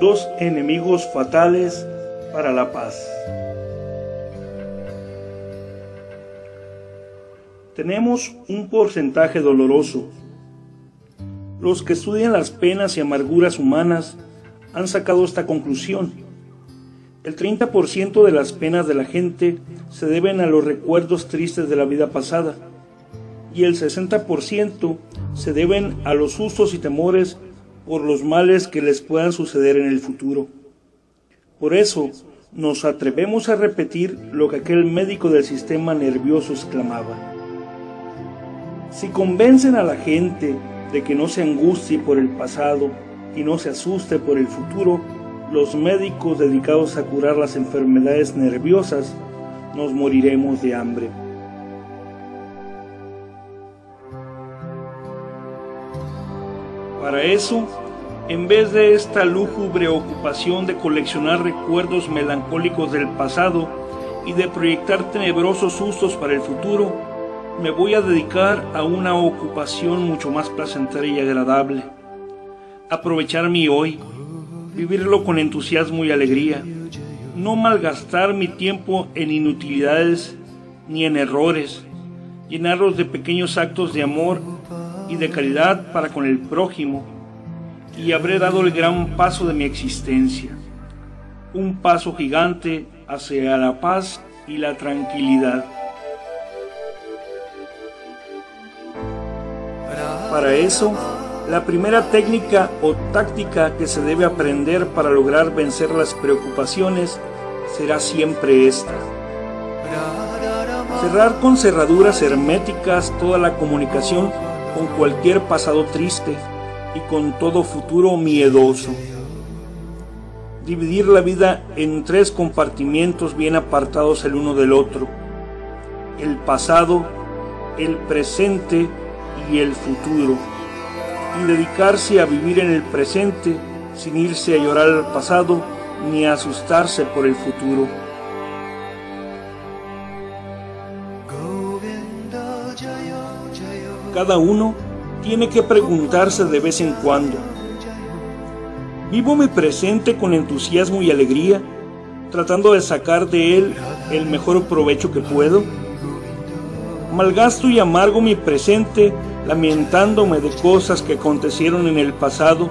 Dos enemigos fatales para la paz. Tenemos un porcentaje doloroso. Los que estudian las penas y amarguras humanas han sacado esta conclusión. El 30% de las penas de la gente se deben a los recuerdos tristes de la vida pasada y el 60% se deben a los sustos y temores por los males que les puedan suceder en el futuro. Por eso, nos atrevemos a repetir lo que aquel médico del sistema nervioso exclamaba. Si convencen a la gente de que no se angustie por el pasado y no se asuste por el futuro, los médicos dedicados a curar las enfermedades nerviosas nos moriremos de hambre. Para eso, en vez de esta lúgubre ocupación de coleccionar recuerdos melancólicos del pasado y de proyectar tenebrosos sustos para el futuro, me voy a dedicar a una ocupación mucho más placentera y agradable. Aprovechar mi hoy, vivirlo con entusiasmo y alegría, no malgastar mi tiempo en inutilidades ni en errores, llenarlos de pequeños actos de amor y de caridad para con el prójimo y habré dado el gran paso de mi existencia, un paso gigante hacia la paz y la tranquilidad. Para eso, la primera técnica o táctica que se debe aprender para lograr vencer las preocupaciones será siempre esta. Cerrar con cerraduras herméticas toda la comunicación con cualquier pasado triste y con todo futuro miedoso. Dividir la vida en tres compartimientos bien apartados el uno del otro. El pasado, el presente y el futuro. Y dedicarse a vivir en el presente sin irse a llorar al pasado ni a asustarse por el futuro. Cada uno tiene que preguntarse de vez en cuando, ¿vivo mi presente con entusiasmo y alegría, tratando de sacar de él el mejor provecho que puedo? ¿Malgasto y amargo mi presente lamentándome de cosas que acontecieron en el pasado,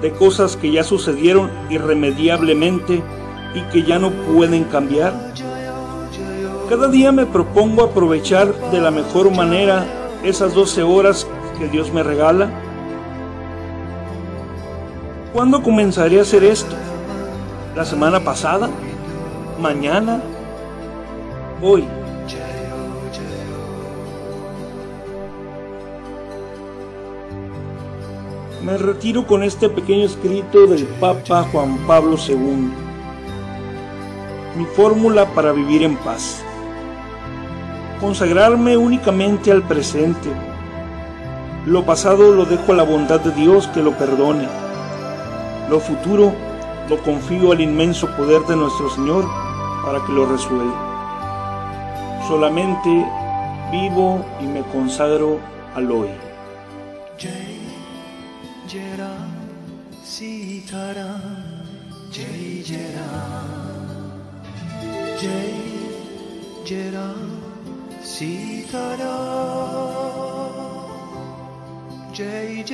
de cosas que ya sucedieron irremediablemente y que ya no pueden cambiar? Cada día me propongo aprovechar de la mejor manera esas 12 horas que Dios me regala? ¿Cuándo comenzaré a hacer esto? ¿La semana pasada? ¿Mañana? ¿Hoy? Me retiro con este pequeño escrito del Papa Juan Pablo II. Mi fórmula para vivir en paz. Consagrarme únicamente al presente lo pasado lo dejo a la bondad de Dios que lo perdone. Lo futuro lo confío al inmenso poder de nuestro Señor para que lo resuelva. Solamente vivo y me consagro al hoy. Jai Jai 시더러 JJ